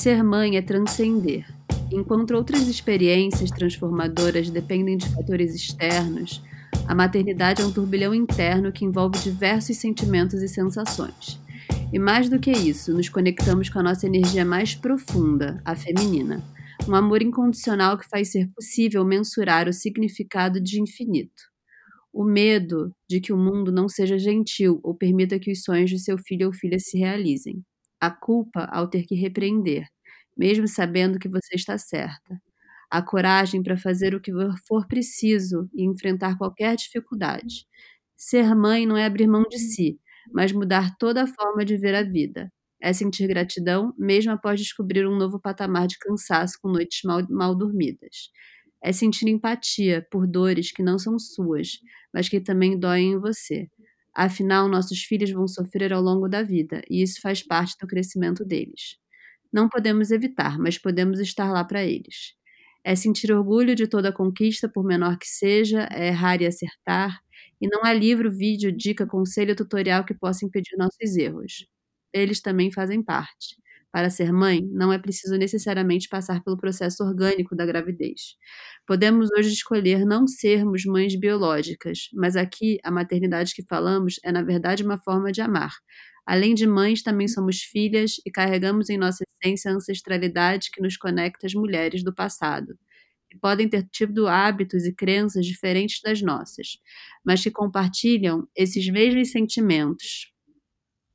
Ser mãe é transcender. Enquanto outras experiências transformadoras dependem de fatores externos, a maternidade é um turbilhão interno que envolve diversos sentimentos e sensações. E mais do que isso, nos conectamos com a nossa energia mais profunda, a feminina. Um amor incondicional que faz ser possível mensurar o significado de infinito. O medo de que o mundo não seja gentil ou permita que os sonhos de seu filho ou filha se realizem a culpa ao ter que repreender, mesmo sabendo que você está certa, a coragem para fazer o que for preciso e enfrentar qualquer dificuldade. Ser mãe não é abrir mão de si, mas mudar toda a forma de ver a vida. É sentir gratidão, mesmo após descobrir um novo patamar de cansaço com noites mal, mal dormidas. É sentir empatia por dores que não são suas, mas que também doem em você. Afinal, nossos filhos vão sofrer ao longo da vida, e isso faz parte do crescimento deles. Não podemos evitar, mas podemos estar lá para eles. É sentir orgulho de toda conquista, por menor que seja, é errar e acertar, e não há livro, vídeo, dica, conselho, tutorial que possa impedir nossos erros. Eles também fazem parte. Para ser mãe, não é preciso necessariamente passar pelo processo orgânico da gravidez. Podemos hoje escolher não sermos mães biológicas, mas aqui a maternidade que falamos é, na verdade, uma forma de amar. Além de mães, também somos filhas e carregamos em nossa essência a ancestralidade que nos conecta às mulheres do passado, que podem ter tido hábitos e crenças diferentes das nossas, mas que compartilham esses mesmos sentimentos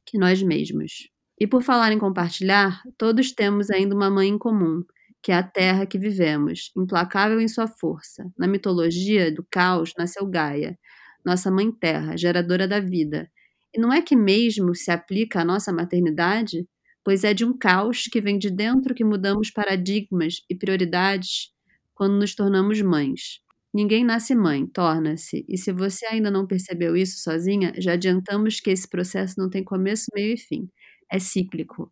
que nós mesmos. E por falar em compartilhar, todos temos ainda uma mãe em comum, que é a terra que vivemos, implacável em sua força. Na mitologia do caos nasceu Gaia, nossa mãe terra, geradora da vida. Não é que mesmo se aplica à nossa maternidade? Pois é de um caos que vem de dentro que mudamos paradigmas e prioridades quando nos tornamos mães. Ninguém nasce mãe, torna-se. E se você ainda não percebeu isso sozinha, já adiantamos que esse processo não tem começo, meio e fim é cíclico.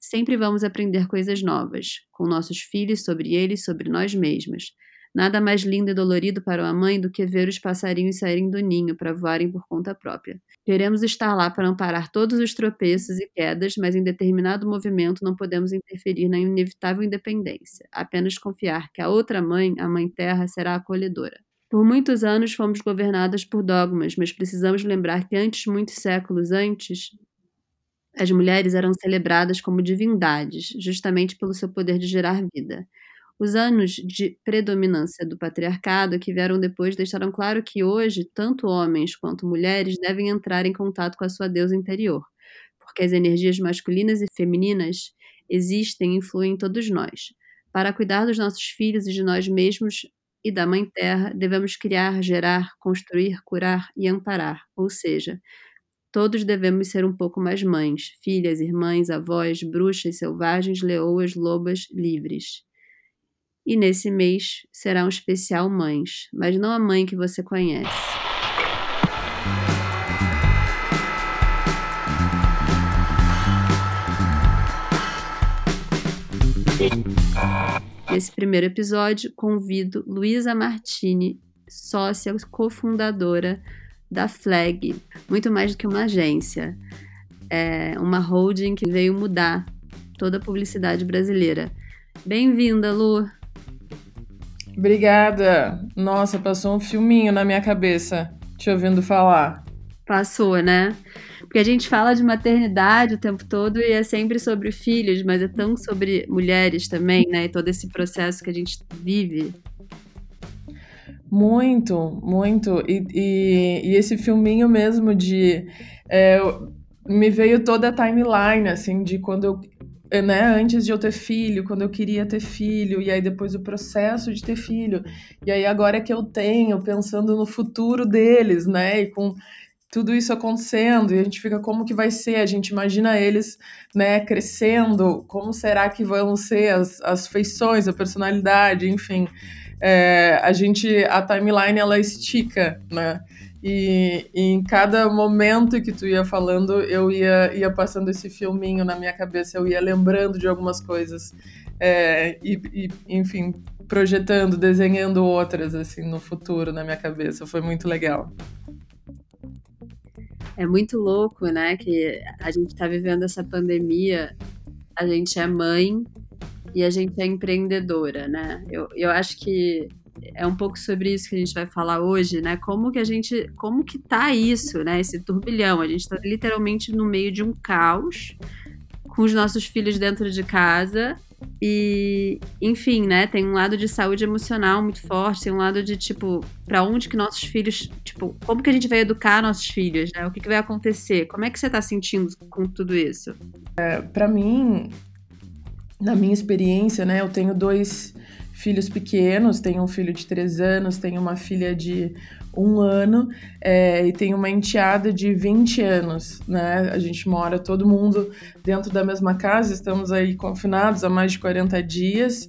Sempre vamos aprender coisas novas, com nossos filhos, sobre eles, sobre nós mesmos. Nada mais lindo e dolorido para uma mãe do que ver os passarinhos saírem do ninho para voarem por conta própria. Queremos estar lá para amparar todos os tropeços e quedas, mas em determinado movimento não podemos interferir na inevitável independência, apenas confiar que a outra mãe, a Mãe Terra, será acolhedora. Por muitos anos fomos governadas por dogmas, mas precisamos lembrar que antes, muitos séculos antes, as mulheres eram celebradas como divindades, justamente pelo seu poder de gerar vida. Os anos de predominância do patriarcado que vieram depois deixaram claro que hoje tanto homens quanto mulheres devem entrar em contato com a sua deusa interior, porque as energias masculinas e femininas existem e influem em todos nós. Para cuidar dos nossos filhos e de nós mesmos e da Mãe Terra, devemos criar, gerar, construir, curar e amparar, ou seja, Todos devemos ser um pouco mais mães, filhas, irmãs, avós, bruxas, selvagens, leoas, lobas, livres. E nesse mês será um especial mães, mas não a mãe que você conhece. Nesse primeiro episódio, convido Luísa Martini, sócia cofundadora da Flag, muito mais do que uma agência. É uma holding que veio mudar toda a publicidade brasileira. Bem-vinda, Lu! Obrigada! Nossa, passou um filminho na minha cabeça te ouvindo falar. Passou, né? Porque a gente fala de maternidade o tempo todo e é sempre sobre filhos, mas é tão sobre mulheres também, né? E todo esse processo que a gente vive. Muito, muito. E, e, e esse filminho mesmo de. É, me veio toda a timeline, assim, de quando eu. Né, antes de eu ter filho, quando eu queria ter filho, e aí depois o processo de ter filho, e aí agora que eu tenho, pensando no futuro deles, né, e com tudo isso acontecendo, e a gente fica como que vai ser, a gente imagina eles, né, crescendo, como será que vão ser as, as feições, a personalidade, enfim. É, a gente, a timeline ela estica, né? E, em cada momento que tu ia falando, eu ia, ia passando esse filminho na minha cabeça, eu ia lembrando de algumas coisas. É, e, e, enfim, projetando, desenhando outras, assim, no futuro na minha cabeça. Foi muito legal. É muito louco, né, que a gente está vivendo essa pandemia, a gente é mãe, e a gente é empreendedora, né? Eu, eu acho que é um pouco sobre isso que a gente vai falar hoje, né? Como que a gente, como que tá isso, né? Esse turbilhão, a gente tá literalmente no meio de um caos com os nossos filhos dentro de casa e, enfim, né, tem um lado de saúde emocional muito forte, tem um lado de tipo, para onde que nossos filhos, tipo, como que a gente vai educar nossos filhos, né? O que, que vai acontecer? Como é que você tá sentindo com tudo isso? É, para mim, na minha experiência, né, eu tenho dois filhos pequenos, tenho um filho de três anos, tenho uma filha de um ano é, e tenho uma enteada de 20 anos, né? A gente mora todo mundo dentro da mesma casa, estamos aí confinados há mais de 40 dias.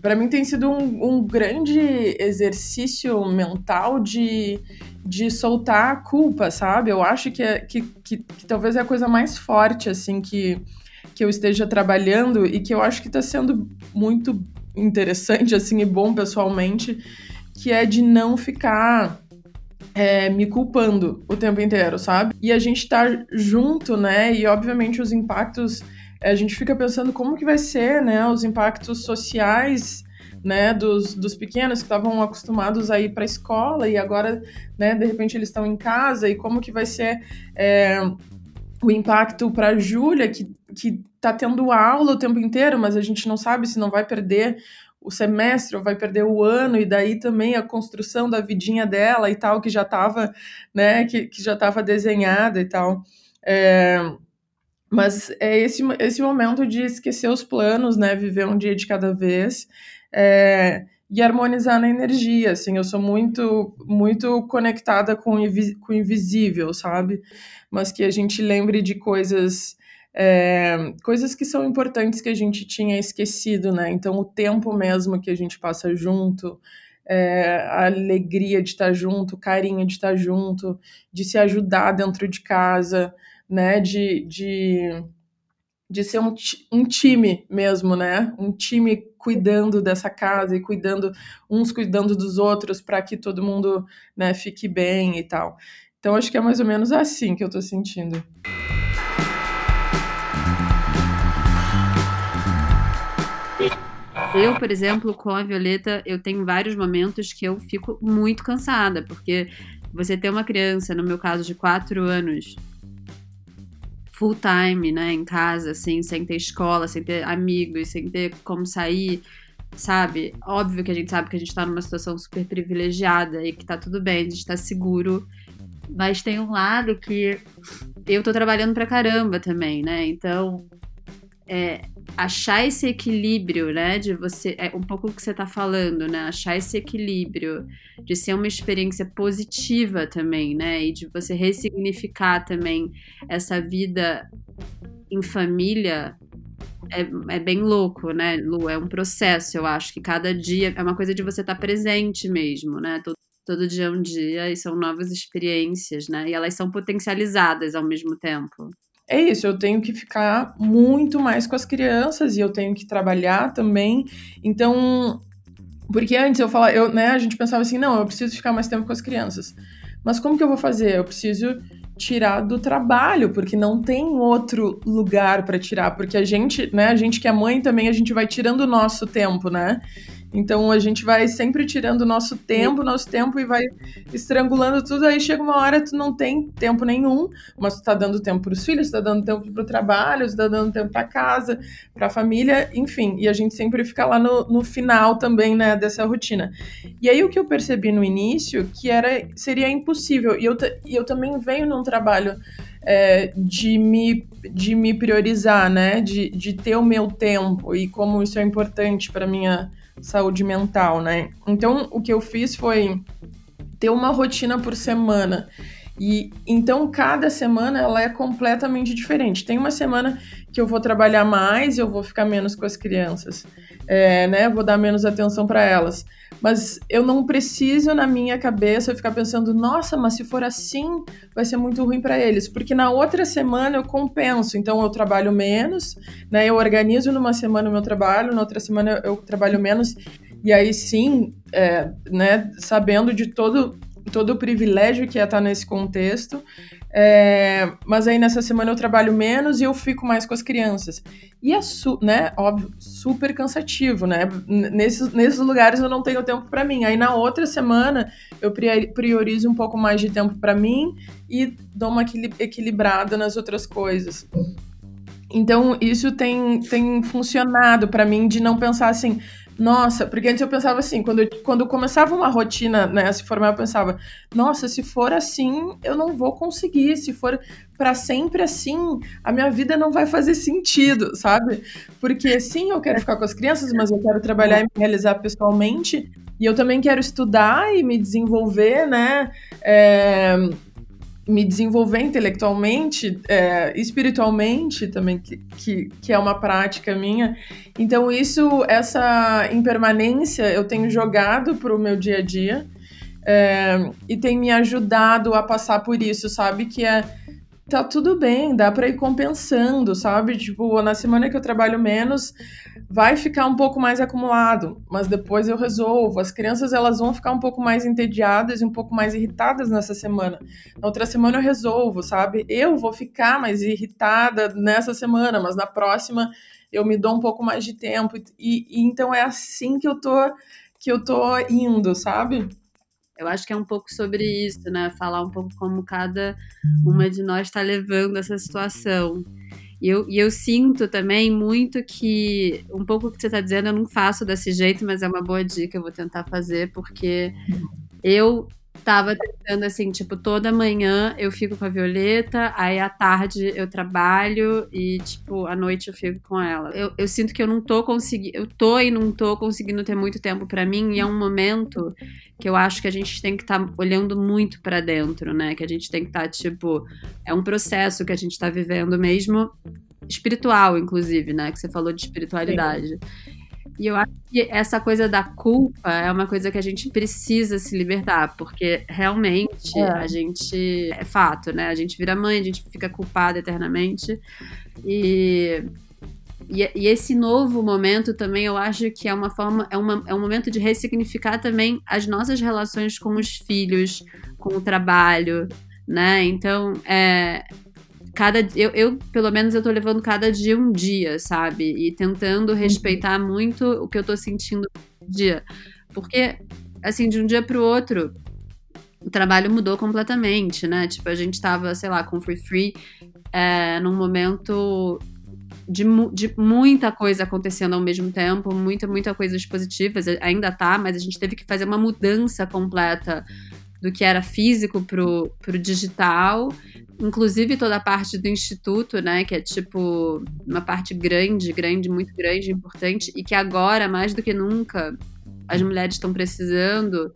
Para mim tem sido um, um, grande exercício mental de, de soltar a culpa, sabe? Eu acho que, é, que, que, que talvez é a coisa mais forte, assim, que, que eu esteja trabalhando e que eu acho que está sendo muito interessante, assim, e bom pessoalmente, que é de não ficar é, me culpando o tempo inteiro, sabe? E a gente tá junto, né? E obviamente os impactos, é, a gente fica pensando como que vai ser, né? Os impactos sociais, né? Dos, dos pequenos que estavam acostumados a ir para escola e agora, né? De repente eles estão em casa e como que vai ser é, o impacto para Júlia que que tá tendo aula o tempo inteiro, mas a gente não sabe se não vai perder o semestre ou vai perder o ano, e daí também a construção da vidinha dela e tal, que já estava, né, que, que já estava desenhada e tal. É, mas é esse, esse momento de esquecer os planos, né, viver um dia de cada vez, é, e harmonizar na energia, assim, eu sou muito, muito conectada com, com o invisível, sabe? Mas que a gente lembre de coisas é, coisas que são importantes que a gente tinha esquecido, né? Então, o tempo mesmo que a gente passa junto, é, a alegria de estar junto, o carinho de estar junto, de se ajudar dentro de casa, né? De, de, de ser um, um time mesmo, né? Um time cuidando dessa casa e cuidando, uns cuidando dos outros para que todo mundo né, fique bem e tal. Então, acho que é mais ou menos assim que eu estou sentindo. Eu, por exemplo, com a Violeta, eu tenho vários momentos que eu fico muito cansada, porque você ter uma criança, no meu caso, de quatro anos, full time, né, em casa, assim, sem ter escola, sem ter amigos, sem ter como sair, sabe? Óbvio que a gente sabe que a gente tá numa situação super privilegiada e que tá tudo bem, a gente tá seguro. Mas tem um lado que eu tô trabalhando pra caramba também, né? Então, é, achar esse equilíbrio, né, de você, é um pouco o que você está falando, né, achar esse equilíbrio de ser uma experiência positiva também, né, e de você ressignificar também essa vida em família é, é bem louco, né, Lu? É um processo, eu acho que cada dia é uma coisa de você estar tá presente mesmo, né? Todo, todo dia é um dia e são novas experiências, né? E elas são potencializadas ao mesmo tempo é isso, eu tenho que ficar muito mais com as crianças e eu tenho que trabalhar também. Então, porque antes eu falava, eu, né, a gente pensava assim, não, eu preciso ficar mais tempo com as crianças. Mas como que eu vou fazer? Eu preciso tirar do trabalho, porque não tem outro lugar para tirar, porque a gente, né, a gente que é mãe também, a gente vai tirando o nosso tempo, né? Então a gente vai sempre tirando nosso tempo, nosso tempo e vai estrangulando tudo. Aí chega uma hora tu não tem tempo nenhum, mas tu tá dando tempo para os filhos, tu tá dando tempo para o trabalho, tu tá dando tempo para casa, para família, enfim. E a gente sempre fica lá no, no final também, né, dessa rotina. E aí o que eu percebi no início que era seria impossível. E eu, e eu também venho num trabalho é, de, me, de me priorizar, né? De, de ter o meu tempo e como isso é importante para minha saúde mental, né? Então, o que eu fiz foi ter uma rotina por semana. E então cada semana ela é completamente diferente. Tem uma semana que eu vou trabalhar mais, eu vou ficar menos com as crianças, é, né? Vou dar menos atenção para elas. Mas eu não preciso na minha cabeça ficar pensando, nossa, mas se for assim, vai ser muito ruim para eles, porque na outra semana eu compenso. Então eu trabalho menos, né? Eu organizo numa semana o meu trabalho, na outra semana eu trabalho menos. E aí sim, é, né? Sabendo de todo todo o privilégio que é estar nesse contexto. É, mas aí nessa semana eu trabalho menos e eu fico mais com as crianças. E é, né, óbvio, super cansativo, né? Nesses, nesses lugares eu não tenho tempo para mim. Aí na outra semana eu priorizo um pouco mais de tempo para mim e dou uma equilibrada nas outras coisas. Então isso tem, tem funcionado para mim de não pensar assim, nossa, porque antes eu pensava assim, quando quando começava uma rotina, né, se formar, eu pensava, nossa, se for assim, eu não vou conseguir, se for para sempre assim, a minha vida não vai fazer sentido, sabe? Porque sim, eu quero ficar com as crianças, mas eu quero trabalhar e me realizar pessoalmente, e eu também quero estudar e me desenvolver, né? É, me desenvolver intelectualmente, é, espiritualmente também, que, que, que, é uma prática minha. Então, isso, essa impermanência eu tenho jogado para o meu dia a dia é, e tem me ajudado a passar por isso, sabe? Que é tá tudo bem, dá para ir compensando, sabe? Tipo, na semana que eu trabalho menos, vai ficar um pouco mais acumulado, mas depois eu resolvo. As crianças elas vão ficar um pouco mais entediadas e um pouco mais irritadas nessa semana. Na outra semana eu resolvo, sabe? Eu vou ficar mais irritada nessa semana, mas na próxima eu me dou um pouco mais de tempo e, e então é assim que eu tô que eu tô indo, sabe? Eu acho que é um pouco sobre isso, né? Falar um pouco como cada uma de nós está levando essa situação. E eu, e eu sinto também muito que um pouco o que você está dizendo eu não faço desse jeito, mas é uma boa dica, eu vou tentar fazer, porque eu tava tentando assim, tipo, toda manhã eu fico com a Violeta, aí à tarde eu trabalho e, tipo, à noite eu fico com ela. Eu, eu sinto que eu não tô conseguindo, eu tô e não tô conseguindo ter muito tempo para mim, e é um momento que eu acho que a gente tem que estar tá olhando muito para dentro, né? Que a gente tem que estar, tá, tipo, é um processo que a gente tá vivendo mesmo, espiritual, inclusive, né? Que você falou de espiritualidade. Sim. E eu acho que essa coisa da culpa é uma coisa que a gente precisa se libertar, porque realmente é. a gente. É fato, né? A gente vira mãe, a gente fica culpada eternamente. E. E, e esse novo momento também eu acho que é uma forma, é, uma, é um momento de ressignificar também as nossas relações com os filhos, com o trabalho, né? Então, é, cada eu, eu pelo menos eu tô levando cada dia um dia, sabe? E tentando uhum. respeitar muito o que eu tô sentindo no dia. Porque assim, de um dia pro outro, o trabalho mudou completamente, né? Tipo, a gente tava, sei lá, com Free Free é, num momento de, de, muita coisa acontecendo ao mesmo tempo, muita, muita coisas positivas, ainda tá, mas a gente teve que fazer uma mudança completa do que era físico pro, pro digital, inclusive toda a parte do instituto, né, que é tipo uma parte grande, grande, muito grande, importante, e que agora, mais do que nunca, as mulheres estão precisando.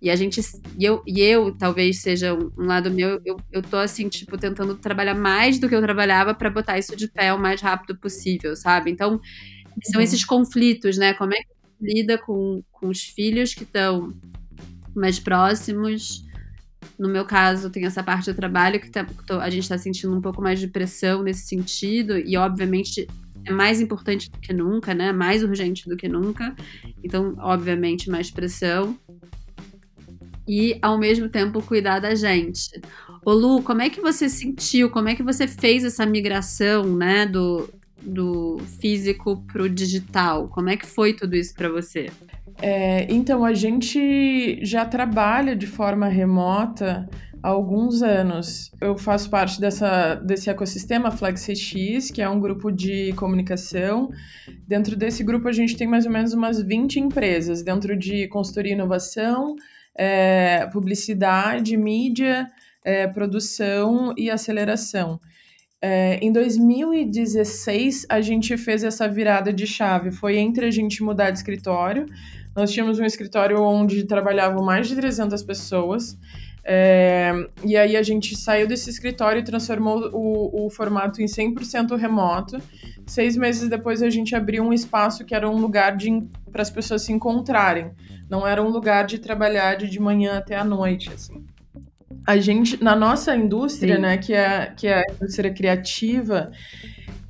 E a gente, e eu, e eu talvez seja um, um lado meu, eu, eu tô assim, tipo, tentando trabalhar mais do que eu trabalhava para botar isso de pé o mais rápido possível, sabe? Então, são uhum. esses conflitos, né? Como é que lida com, com os filhos que estão mais próximos. No meu caso, tem essa parte do trabalho que tá, a gente está sentindo um pouco mais de pressão nesse sentido, e obviamente é mais importante do que nunca, né? Mais urgente do que nunca. Então, obviamente, mais pressão. E, ao mesmo tempo, cuidar da gente. Ô Lu, como é que você sentiu, como é que você fez essa migração, né, do, do físico pro digital? Como é que foi tudo isso para você? É, então, a gente já trabalha de forma remota há alguns anos. Eu faço parte dessa, desse ecossistema FlexX, que é um grupo de comunicação. Dentro desse grupo, a gente tem mais ou menos umas 20 empresas, dentro de consultoria e inovação, é, publicidade, mídia, é, produção e aceleração. É, em 2016, a gente fez essa virada de chave. Foi entre a gente mudar de escritório nós tínhamos um escritório onde trabalhavam mais de 300 pessoas. É, e aí a gente saiu desse escritório e transformou o, o formato em 100% remoto. Seis meses depois a gente abriu um espaço que era um lugar para as pessoas se encontrarem. Não era um lugar de trabalhar de, de manhã até a noite, assim. A gente, na nossa indústria, Sim. né, que é, que é a indústria criativa,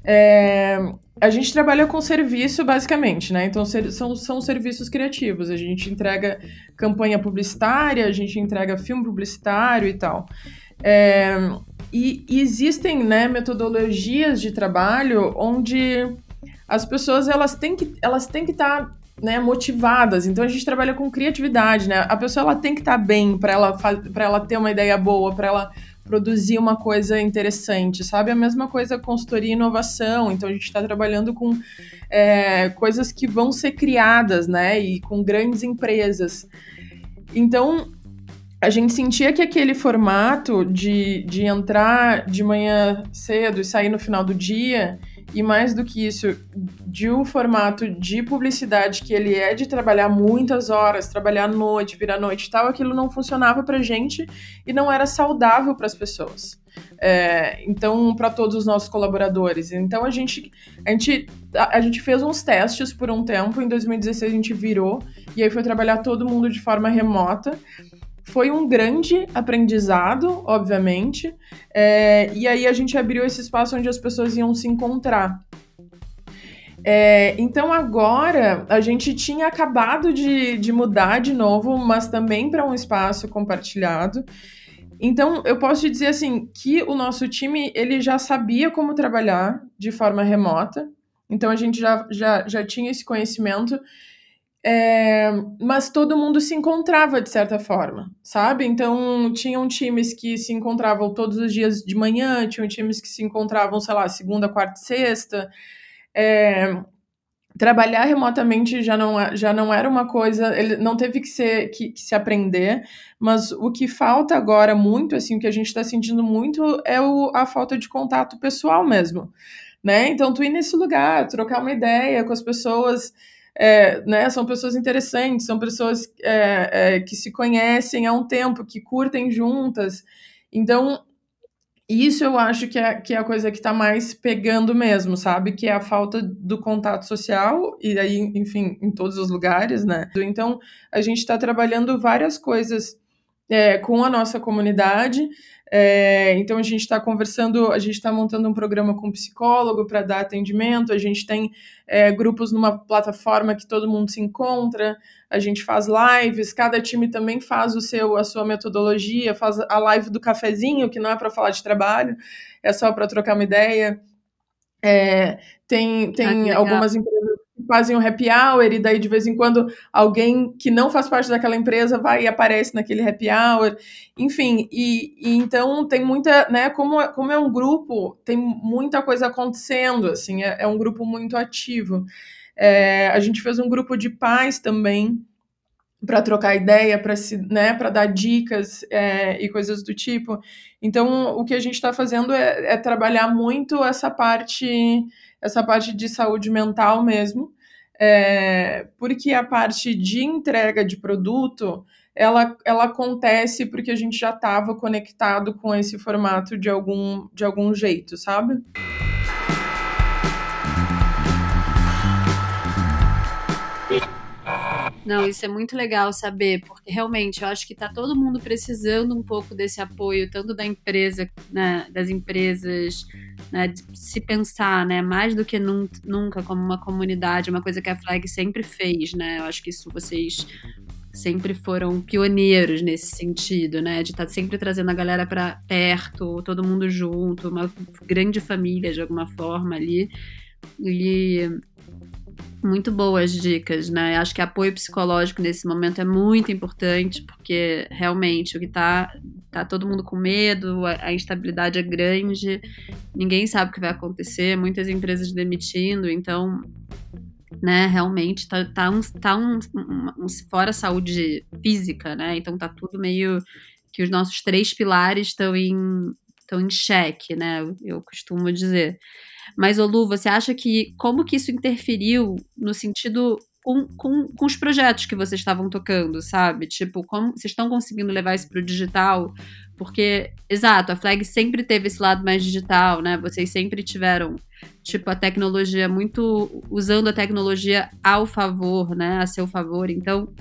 é, a gente trabalha com serviço, basicamente, né? Então, são, são serviços criativos. A gente entrega campanha publicitária, a gente entrega filme publicitário e tal. É, e, e, existem né, metodologias de trabalho onde as pessoas elas têm que elas têm que estar tá, né, motivadas. Então a gente trabalha com criatividade, né? A pessoa ela tem que estar tá bem para ela para ela ter uma ideia boa, para ela produzir uma coisa interessante, sabe? A mesma coisa consultoria e inovação. Então a gente está trabalhando com é, coisas que vão ser criadas, né? E com grandes empresas. Então a gente sentia que aquele formato de, de entrar de manhã cedo e sair no final do dia e mais do que isso, de um formato de publicidade que ele é de trabalhar muitas horas, trabalhar à noite, virar noite e tal, aquilo não funcionava pra gente e não era saudável para as pessoas. É, então, para todos os nossos colaboradores. Então, a gente, a, gente, a, a, gente fez uns testes por um tempo. Em 2016, a gente virou e aí foi trabalhar todo mundo de forma remota. Foi um grande aprendizado, obviamente, é, e aí a gente abriu esse espaço onde as pessoas iam se encontrar. É, então agora a gente tinha acabado de, de mudar de novo, mas também para um espaço compartilhado. Então eu posso te dizer assim que o nosso time ele já sabia como trabalhar de forma remota. Então a gente já, já, já tinha esse conhecimento é, mas todo mundo se encontrava de certa forma, sabe? Então, tinham times que se encontravam todos os dias de manhã, tinham times que se encontravam, sei lá, segunda, quarta e sexta. É, trabalhar remotamente já não, já não era uma coisa, ele não teve que, ser, que, que se aprender, mas o que falta agora muito, assim, o que a gente está sentindo muito é o, a falta de contato pessoal mesmo, né? Então, tu ir nesse lugar, trocar uma ideia com as pessoas é, né, são pessoas interessantes, são pessoas é, é, que se conhecem há um tempo, que curtem juntas. Então, isso eu acho que é, que é a coisa que está mais pegando mesmo, sabe? Que é a falta do contato social, e aí, enfim, em todos os lugares, né? Então, a gente está trabalhando várias coisas é, com a nossa comunidade. É, então a gente está conversando, a gente está montando um programa com um psicólogo para dar atendimento, a gente tem é, grupos numa plataforma que todo mundo se encontra, a gente faz lives, cada time também faz o seu, a sua metodologia, faz a live do cafezinho, que não é para falar de trabalho, é só para trocar uma ideia. É, tem tem ah, algumas empresas fazem um happy hour e daí de vez em quando alguém que não faz parte daquela empresa vai e aparece naquele happy hour, enfim, e, e então tem muita, né, como, é, como é um grupo, tem muita coisa acontecendo, assim, é, é um grupo muito ativo. É, a gente fez um grupo de pais também, para trocar ideia, para né, para dar dicas é, e coisas do tipo. Então, o que a gente está fazendo é, é, trabalhar muito essa parte, essa parte de saúde mental mesmo, é, porque a parte de entrega de produto ela, ela acontece porque a gente já estava conectado com esse formato de algum, de algum jeito, sabe? Não, isso é muito legal saber, porque realmente eu acho que está todo mundo precisando um pouco desse apoio, tanto da empresa, né, das empresas, né, de se pensar, né, mais do que nunca como uma comunidade, uma coisa que a Flag sempre fez, né? Eu acho que isso vocês sempre foram pioneiros nesse sentido, né? De estar tá sempre trazendo a galera para perto, todo mundo junto, uma grande família de alguma forma ali. E muito boas dicas, né? Acho que apoio psicológico nesse momento é muito importante, porque realmente o que tá, tá todo mundo com medo, a, a instabilidade é grande, ninguém sabe o que vai acontecer, muitas empresas demitindo, então, né, realmente tá, tá, um, tá um, um, um fora saúde física, né? Então tá tudo meio que os nossos três pilares estão em, estão em xeque, né? Eu, eu costumo dizer. Mas, Olu, você acha que como que isso interferiu no sentido com, com, com, os projetos que vocês estavam tocando, sabe? Tipo, como vocês estão conseguindo levar isso para o digital? Porque, exato, a Flag sempre teve esse lado mais digital, né? Vocês sempre tiveram, tipo, a tecnologia muito. usando a tecnologia ao favor, né? A seu favor. Então,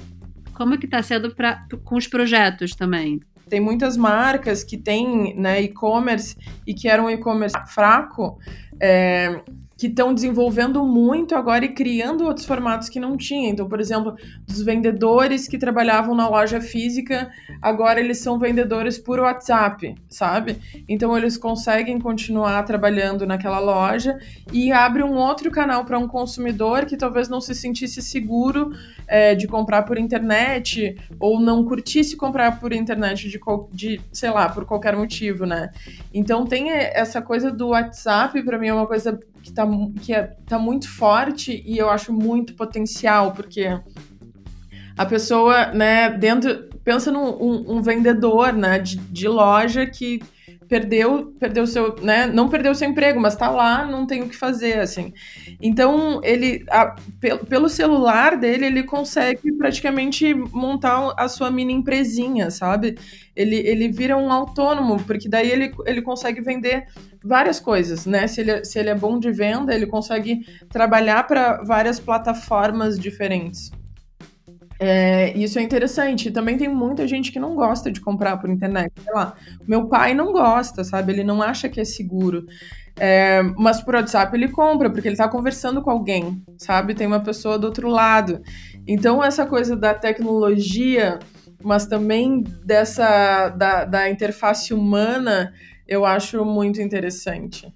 como é que está sendo pra, com os projetos também? Tem muitas marcas que têm né, e-commerce e que eram um e-commerce fraco, é, que estão desenvolvendo muito agora e criando outros formatos que não tinha. Então, por exemplo, dos vendedores que trabalhavam na loja física, agora eles são vendedores por WhatsApp, sabe? Então eles conseguem continuar trabalhando naquela loja e abre um outro canal para um consumidor que talvez não se sentisse seguro é, de comprar por internet ou não curtisse comprar por internet de, de, sei lá, por qualquer motivo, né? Então tem essa coisa do WhatsApp, para mim é uma coisa que tá, que é, tá muito forte e eu acho muito potencial, porque a pessoa, né, dentro. Pensa num um, um vendedor, né, de, de loja que perdeu, perdeu seu, né, não perdeu seu emprego, mas tá lá, não tem o que fazer, assim. Então, ele, a, pelo celular dele, ele consegue praticamente montar a sua mini empresinha, sabe? Ele, ele vira um autônomo, porque daí ele, ele consegue vender várias coisas, né? Se ele, se ele é bom de venda, ele consegue trabalhar para várias plataformas diferentes. É, isso é interessante. Também tem muita gente que não gosta de comprar por internet. Sei lá, meu pai não gosta, sabe? Ele não acha que é seguro. É, mas por WhatsApp ele compra, porque ele está conversando com alguém, sabe? Tem uma pessoa do outro lado. Então, essa coisa da tecnologia, mas também dessa da, da interface humana, eu acho muito interessante.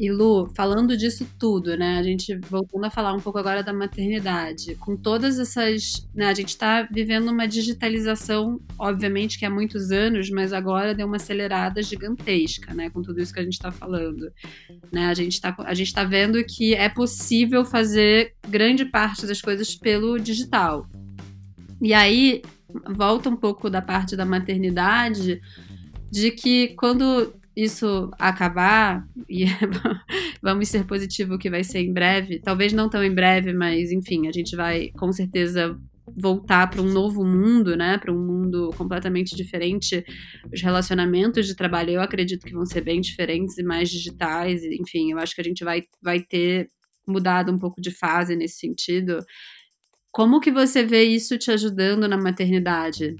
E Lu, falando disso tudo, né? A gente voltando a falar um pouco agora da maternidade, com todas essas, né? A gente está vivendo uma digitalização, obviamente que há muitos anos, mas agora deu uma acelerada gigantesca, né? Com tudo isso que a gente está falando, né? A gente está tá vendo que é possível fazer grande parte das coisas pelo digital. E aí volta um pouco da parte da maternidade, de que quando isso acabar, e vamos ser positivo que vai ser em breve, talvez não tão em breve, mas enfim, a gente vai com certeza voltar para um novo mundo, né, para um mundo completamente diferente. Os relacionamentos de trabalho eu acredito que vão ser bem diferentes e mais digitais, enfim, eu acho que a gente vai, vai ter mudado um pouco de fase nesse sentido. Como que você vê isso te ajudando na maternidade?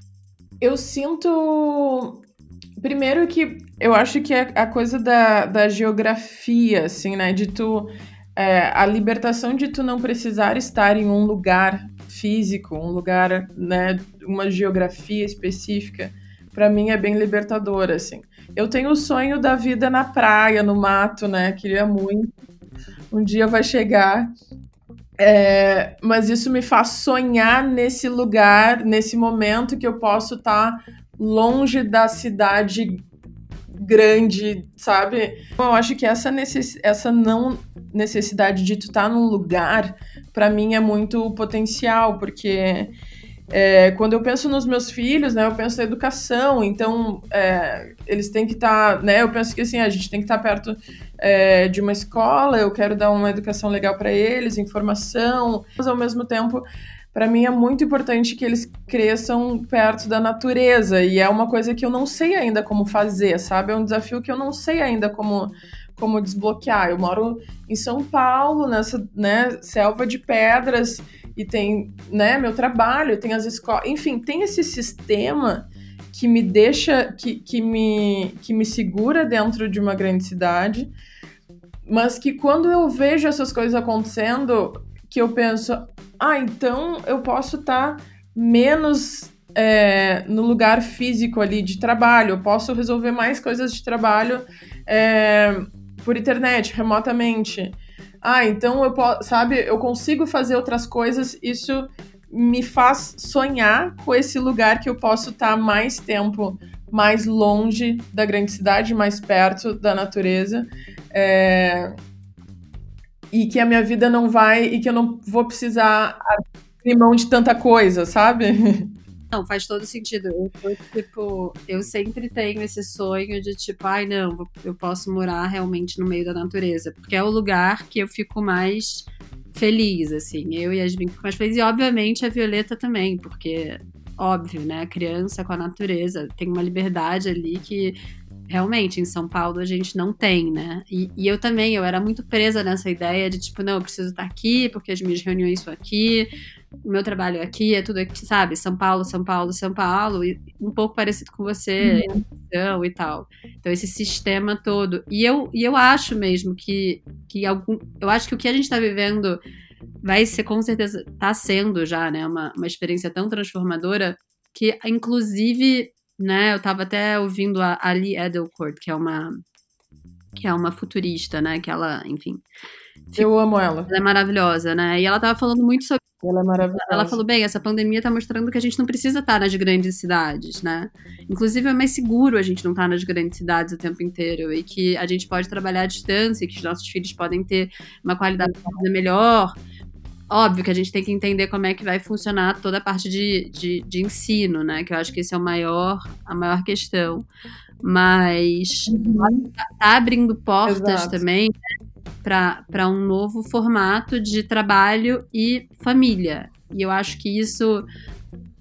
Eu sinto Primeiro que eu acho que é a coisa da, da geografia, assim, né? De tu. É, a libertação de tu não precisar estar em um lugar físico, um lugar, né? Uma geografia específica, para mim é bem libertadora, assim. Eu tenho o sonho da vida na praia, no mato, né? Queria muito. Um dia vai chegar. É, mas isso me faz sonhar nesse lugar, nesse momento que eu posso estar tá longe da cidade grande, sabe? Eu acho que essa, necess... essa não necessidade de tu estar tá num lugar, para mim é muito potencial, porque é, quando eu penso nos meus filhos, né, eu penso na educação, então é, eles têm que estar, tá, né, eu penso que assim, a gente tem que estar tá perto é, de uma escola, eu quero dar uma educação legal para eles, informação, mas ao mesmo tempo para mim é muito importante que eles cresçam perto da natureza e é uma coisa que eu não sei ainda como fazer, sabe? É um desafio que eu não sei ainda como como desbloquear. Eu moro em São Paulo, nessa, né, selva de pedras e tem, né, meu trabalho, tem as escolas, enfim, tem esse sistema que me deixa, que, que, me, que me segura dentro de uma grande cidade, mas que quando eu vejo essas coisas acontecendo, que eu penso, ah, então eu posso estar tá menos é, no lugar físico ali de trabalho, eu posso resolver mais coisas de trabalho é, por internet, remotamente. Ah, então eu posso, sabe, eu consigo fazer outras coisas, isso me faz sonhar com esse lugar que eu posso estar tá mais tempo mais longe da grande cidade, mais perto da natureza. É, e que a minha vida não vai e que eu não vou precisar abrir mão de tanta coisa, sabe? Não, faz todo sentido. Eu, tipo, eu sempre tenho esse sonho de tipo, ai não, eu posso morar realmente no meio da natureza, porque é o lugar que eu fico mais feliz, assim. Eu e a Yasmin fico mais felizes e obviamente a Violeta também, porque óbvio, né, a criança com a natureza tem uma liberdade ali que realmente em São Paulo a gente não tem, né? E, e, eu também, eu era muito presa nessa ideia de tipo, não, eu preciso estar aqui porque as minhas reuniões são aqui, o meu trabalho é aqui, é tudo aqui, sabe? São Paulo, São Paulo, São Paulo, e um pouco parecido com você, uhum. e tal. Então, esse sistema todo. E eu, e eu acho mesmo que, que algum. Eu acho que o que a gente está vivendo vai ser com certeza, está sendo já, né, uma, uma experiência tão transformadora que, inclusive, né, eu estava até ouvindo a Ali Edelcourt, que é uma que é uma futurista, né, que ela, enfim, eu amo ela. Ela é maravilhosa, né? E ela tava falando muito sobre. Ela é maravilhosa. Ela falou: bem, essa pandemia tá mostrando que a gente não precisa estar nas grandes cidades, né? Inclusive, é mais seguro a gente não estar nas grandes cidades o tempo inteiro. E que a gente pode trabalhar à distância, e que os nossos filhos podem ter uma qualidade de vida melhor. Óbvio que a gente tem que entender como é que vai funcionar toda a parte de, de, de ensino, né? Que eu acho que esse é o maior, a maior questão. Mas uhum. tá, tá abrindo portas Exato. também né? para um novo formato de trabalho e família. E eu acho que isso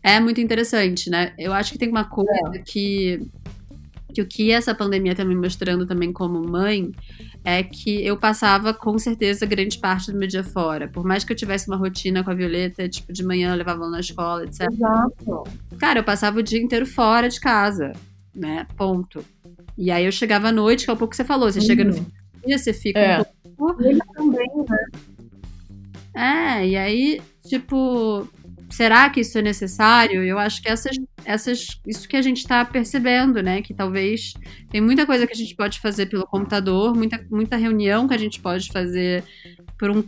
é muito interessante, né? Eu acho que tem uma coisa é. que, que o que essa pandemia está me mostrando também como mãe é que eu passava com certeza grande parte do meu dia fora. Por mais que eu tivesse uma rotina com a Violeta, tipo, de manhã eu levava ela na escola, etc. Exato. Cara, eu passava o dia inteiro fora de casa, né? Ponto. E aí eu chegava à noite, que é um pouco que você falou, você uhum. chega no fim do dia, você fica é. um pouco ele também, né? É, e aí, tipo, será que isso é necessário? Eu acho que essas, essas, isso que a gente está percebendo, né? Que talvez tem muita coisa que a gente pode fazer pelo computador, muita, muita reunião que a gente pode fazer por um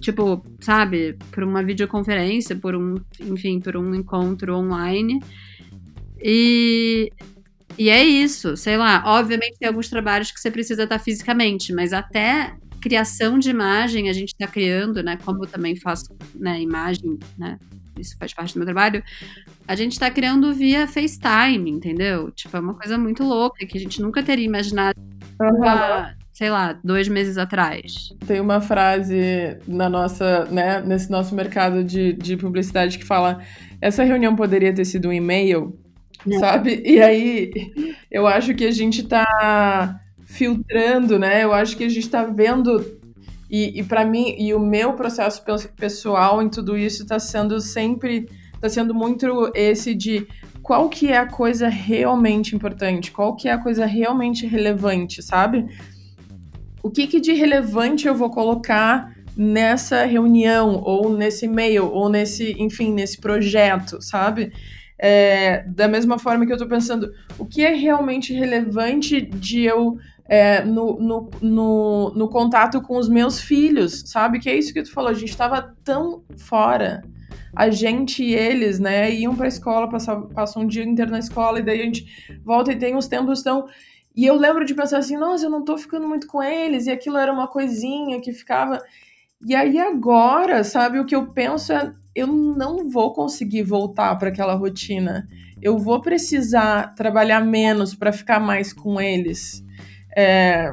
tipo, sabe, por uma videoconferência, por um, enfim, por um encontro online. E e é isso, sei lá. Obviamente tem alguns trabalhos que você precisa estar fisicamente, mas até criação de imagem a gente está criando, né? Como eu também faço né, imagem, né? Isso faz parte do meu trabalho. A gente está criando via FaceTime, entendeu? Tipo, é uma coisa muito louca que a gente nunca teria imaginado. Uhum. Sei lá, dois meses atrás. Tem uma frase na nossa, né, nesse nosso mercado de, de publicidade que fala: essa reunião poderia ter sido um e-mail, é. sabe? E aí eu acho que a gente está filtrando, né? Eu acho que a gente está vendo e, e para mim e o meu processo pessoal em tudo isso está sendo sempre está sendo muito esse de qual que é a coisa realmente importante, qual que é a coisa realmente relevante, sabe? O que, que de relevante eu vou colocar nessa reunião ou nesse e-mail ou nesse, enfim, nesse projeto, sabe? É, da mesma forma que eu estou pensando, o que é realmente relevante de eu é, no, no, no, no, contato com os meus filhos, sabe? Que é isso que tu falou, a gente estava tão fora. A gente e eles, né, iam para a escola, passam, passam um dia inteiro na escola, e daí a gente volta e tem uns tempos tão. E eu lembro de pensar assim, nossa, eu não tô ficando muito com eles, e aquilo era uma coisinha que ficava. E aí agora, sabe, o que eu penso é, eu não vou conseguir voltar para aquela rotina. Eu vou precisar trabalhar menos para ficar mais com eles. É,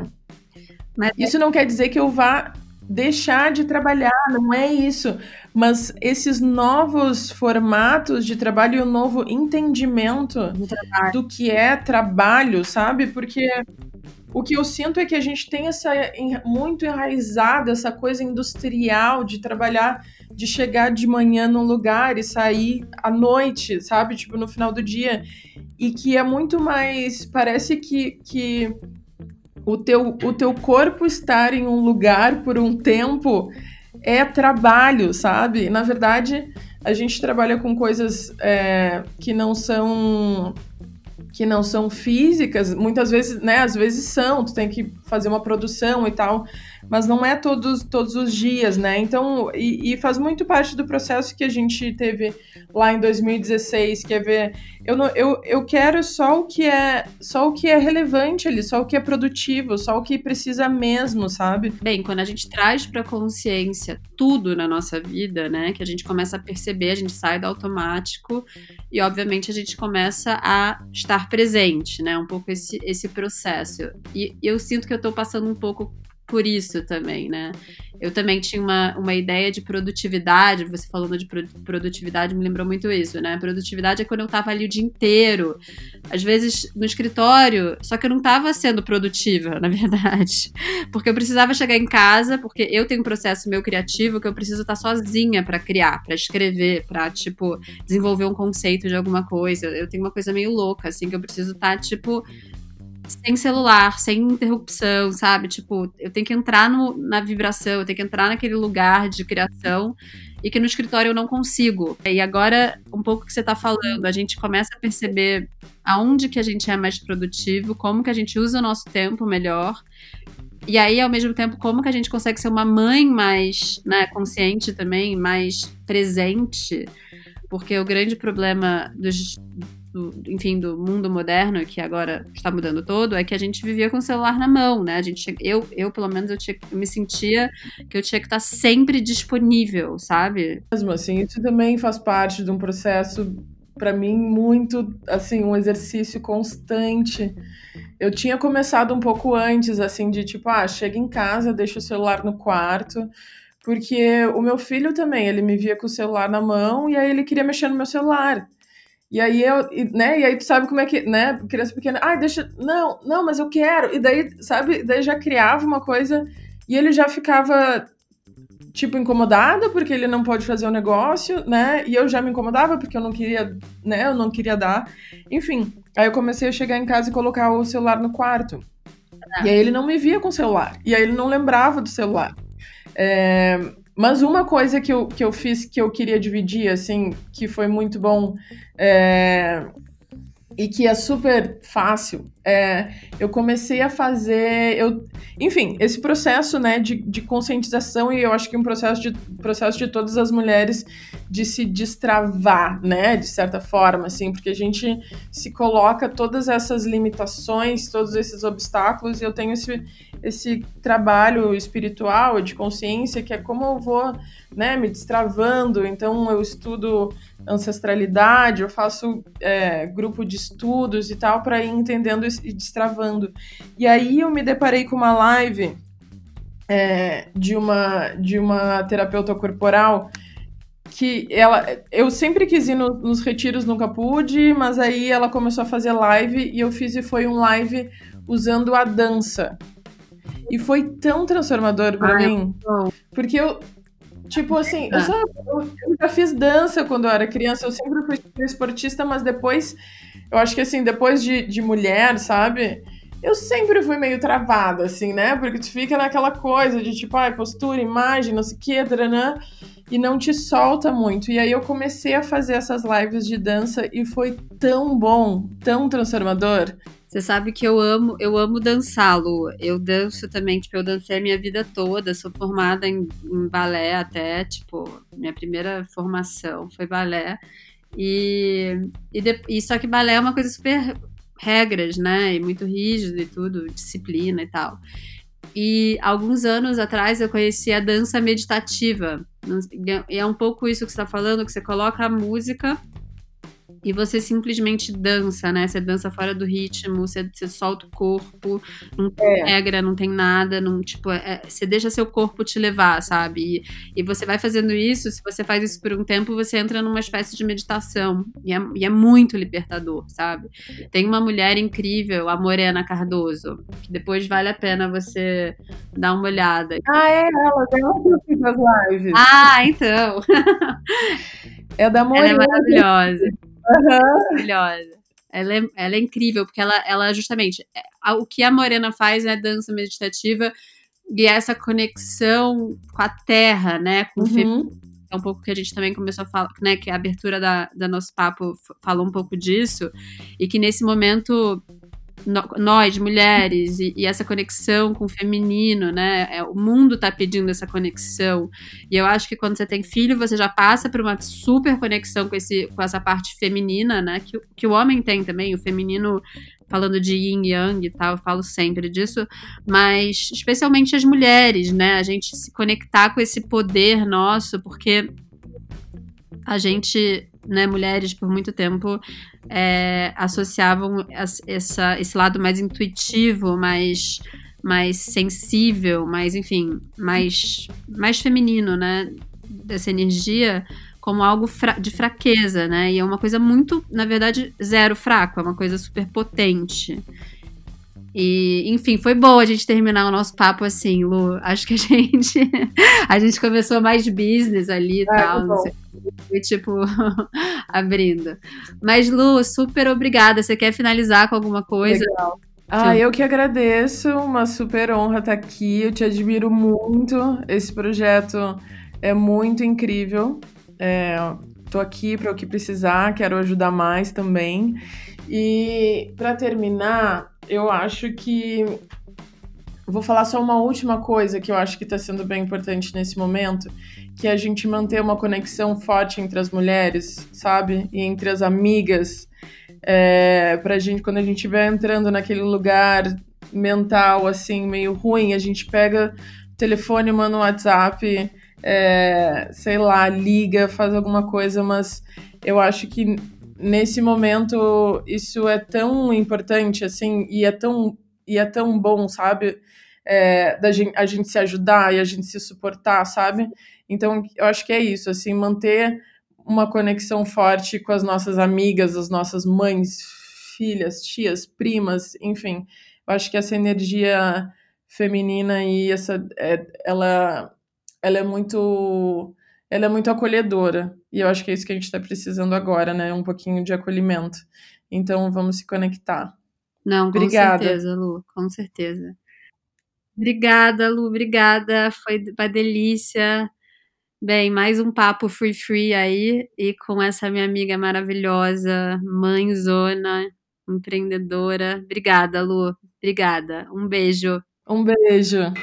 Mas... Isso não quer dizer que eu vá deixar de trabalhar, não é isso. Mas esses novos formatos de trabalho e o novo entendimento do que é trabalho, sabe? Porque o que eu sinto é que a gente tem essa muito enraizada essa coisa industrial de trabalhar, de chegar de manhã num lugar e sair à noite, sabe? Tipo, no final do dia. E que é muito mais. Parece que, que o teu, o teu corpo estar em um lugar por um tempo é trabalho, sabe? Na verdade, a gente trabalha com coisas é, que não são que não são físicas, muitas vezes, né, às vezes são, tu tem que fazer uma produção e tal, mas não é todos, todos os dias, né? Então, e, e, faz muito parte do processo que a gente teve lá em 2016, que é ver, eu, não, eu, eu quero só o que é só o que é relevante ali, só o que é produtivo, só o que precisa mesmo, sabe? Bem, quando a gente traz para consciência tudo na nossa vida, né, que a gente começa a perceber, a gente sai do automático e obviamente a gente começa a estar presente, né? Um pouco esse, esse processo. E eu sinto que eu tô passando um pouco por isso também, né? Eu também tinha uma, uma ideia de produtividade, você falando de produtividade me lembrou muito isso, né? Produtividade é quando eu tava ali o dia inteiro, às vezes no escritório, só que eu não tava sendo produtiva, na verdade. Porque eu precisava chegar em casa, porque eu tenho um processo meu criativo que eu preciso estar sozinha para criar, para escrever, para tipo, desenvolver um conceito de alguma coisa. Eu tenho uma coisa meio louca, assim, que eu preciso estar, tipo, sem celular, sem interrupção, sabe? Tipo, eu tenho que entrar no, na vibração, eu tenho que entrar naquele lugar de criação e que no escritório eu não consigo. E agora, um pouco que você está falando, a gente começa a perceber aonde que a gente é mais produtivo, como que a gente usa o nosso tempo melhor. E aí, ao mesmo tempo, como que a gente consegue ser uma mãe mais né, consciente também, mais presente. Porque o grande problema dos, do, enfim, do mundo moderno, que agora está mudando todo, é que a gente vivia com o celular na mão, né? A gente, eu, eu pelo menos, eu, tinha, eu me sentia que eu tinha que estar sempre disponível, sabe? Mesmo assim, isso também faz parte de um processo, para mim, muito, assim, um exercício constante. Eu tinha começado um pouco antes, assim, de tipo, ah, chega em casa, deixa o celular no quarto, porque o meu filho também, ele me via com o celular na mão e aí ele queria mexer no meu celular. E aí eu, né? E aí tu sabe como é que, né? Criança pequena, ai, ah, deixa, não, não, mas eu quero. E daí, sabe? Daí já criava uma coisa e ele já ficava tipo incomodado porque ele não pode fazer o negócio, né? E eu já me incomodava porque eu não queria, né? Eu não queria dar. Enfim, aí eu comecei a chegar em casa e colocar o celular no quarto. E aí ele não me via com o celular. E aí ele não lembrava do celular. É, mas uma coisa que eu, que eu fiz que eu queria dividir, assim, que foi muito bom é, e que é super fácil, é, eu comecei a fazer, eu, enfim, esse processo, né, de, de conscientização e eu acho que um processo de, processo de todas as mulheres de se destravar, né, de certa forma, assim, porque a gente se coloca todas essas limitações, todos esses obstáculos e eu tenho esse, esse trabalho espiritual de consciência que é como eu vou, né, me destravando, então eu estudo ancestralidade, eu faço é, grupo de estudos e tal para ir entendendo e destravando. E aí eu me deparei com uma live é, de uma de uma terapeuta corporal que ela eu sempre quis ir no, nos retiros nunca pude mas aí ela começou a fazer live e eu fiz e foi um live usando a dança e foi tão transformador para mim porque eu Tipo assim, eu, só, eu, já fiz dança quando eu era criança, eu sempre fui esportista, mas depois, eu acho que assim, depois de, de mulher, sabe? Eu sempre fui meio travada, assim, né? Porque tu fica naquela coisa de tipo, ai, postura, imagem, não sei o que, e não te solta muito. E aí eu comecei a fazer essas lives de dança e foi tão bom, tão transformador. Você sabe que eu amo, eu amo dançar, Lu. Eu danço também, tipo, eu dancei a minha vida toda. Sou formada em, em balé até, tipo, minha primeira formação foi balé. E, e, de, e só que balé é uma coisa super regras, né? E muito rígido e tudo, disciplina e tal. E alguns anos atrás eu conheci a dança meditativa. E é um pouco isso que você está falando, que você coloca a música e você simplesmente dança, né? Você dança fora do ritmo, você, você solta o corpo, não tem é. regra, não tem nada, não, tipo, é, você deixa seu corpo te levar, sabe? E, e, você vai fazendo isso, se você faz isso por um tempo, você entra numa espécie de meditação. E é, e é muito libertador, sabe? Tem uma mulher incrível, a Morena Cardoso, que depois vale a pena você dar uma olhada. Ah, é ela, ela que eu fiz as lives. Ah, então. É da Morena. Ela é maravilhosa. Uhum. Maravilhosa. Ela é, ela é incrível, porque ela, ela justamente. É, o que a Morena faz é dança meditativa e essa conexão com a terra, né? Com uhum. o É um pouco que a gente também começou a falar, né? Que a abertura da, da nosso papo falou um pouco disso. E que nesse momento nós, mulheres, e, e, essa conexão com o feminino, né? É, o mundo tá pedindo essa conexão. E eu acho que quando você tem filho, você já passa por uma super conexão com, esse, com essa parte feminina, né? Que, que o homem tem também, o feminino, falando de yin yang e tal, eu falo sempre disso, mas especialmente as mulheres, né? A gente se conectar com esse poder nosso, porque a gente, né, mulheres, por muito tempo, é, associavam essa, esse lado mais intuitivo, mais mais sensível, mais, enfim, mais, mais feminino, né? Dessa energia como algo fra de fraqueza, né? E é uma coisa muito, na verdade, zero fraco, é uma coisa super potente. E, enfim, foi bom a gente terminar o nosso papo assim, Lu. Acho que a gente a gente começou mais business ali e é, tal, não sei. Foi tipo abrindo. Mas Lu, super obrigada. Você quer finalizar com alguma coisa? Legal. Ah, eu que agradeço, uma super honra estar aqui. Eu te admiro muito. Esse projeto é muito incrível. É, tô aqui para o que precisar, quero ajudar mais também. E para terminar, eu acho que vou falar só uma última coisa que eu acho que está sendo bem importante nesse momento, que é a gente manter uma conexão forte entre as mulheres, sabe? E entre as amigas. É, pra gente, quando a gente estiver entrando naquele lugar mental, assim, meio ruim, a gente pega o telefone, manda um WhatsApp é, sei lá, liga, faz alguma coisa, mas eu acho que nesse momento isso é tão importante, assim, e é tão, e é tão bom, sabe? É, da gente, a gente se ajudar e a gente se suportar, sabe? Então, eu acho que é isso, assim, manter uma conexão forte com as nossas amigas, as nossas mães, filhas, tias, primas, enfim. Eu acho que essa energia feminina e essa, é, ela ela é muito ela é muito acolhedora. E eu acho que é isso que a gente está precisando agora, né? Um pouquinho de acolhimento. Então vamos se conectar. Não, com obrigada. certeza, Lu, com certeza. Obrigada, Lu, obrigada. Foi uma delícia. Bem, mais um papo free free aí e com essa minha amiga maravilhosa, mãezona, empreendedora. Obrigada, Lu. Obrigada. Um beijo. Um beijo.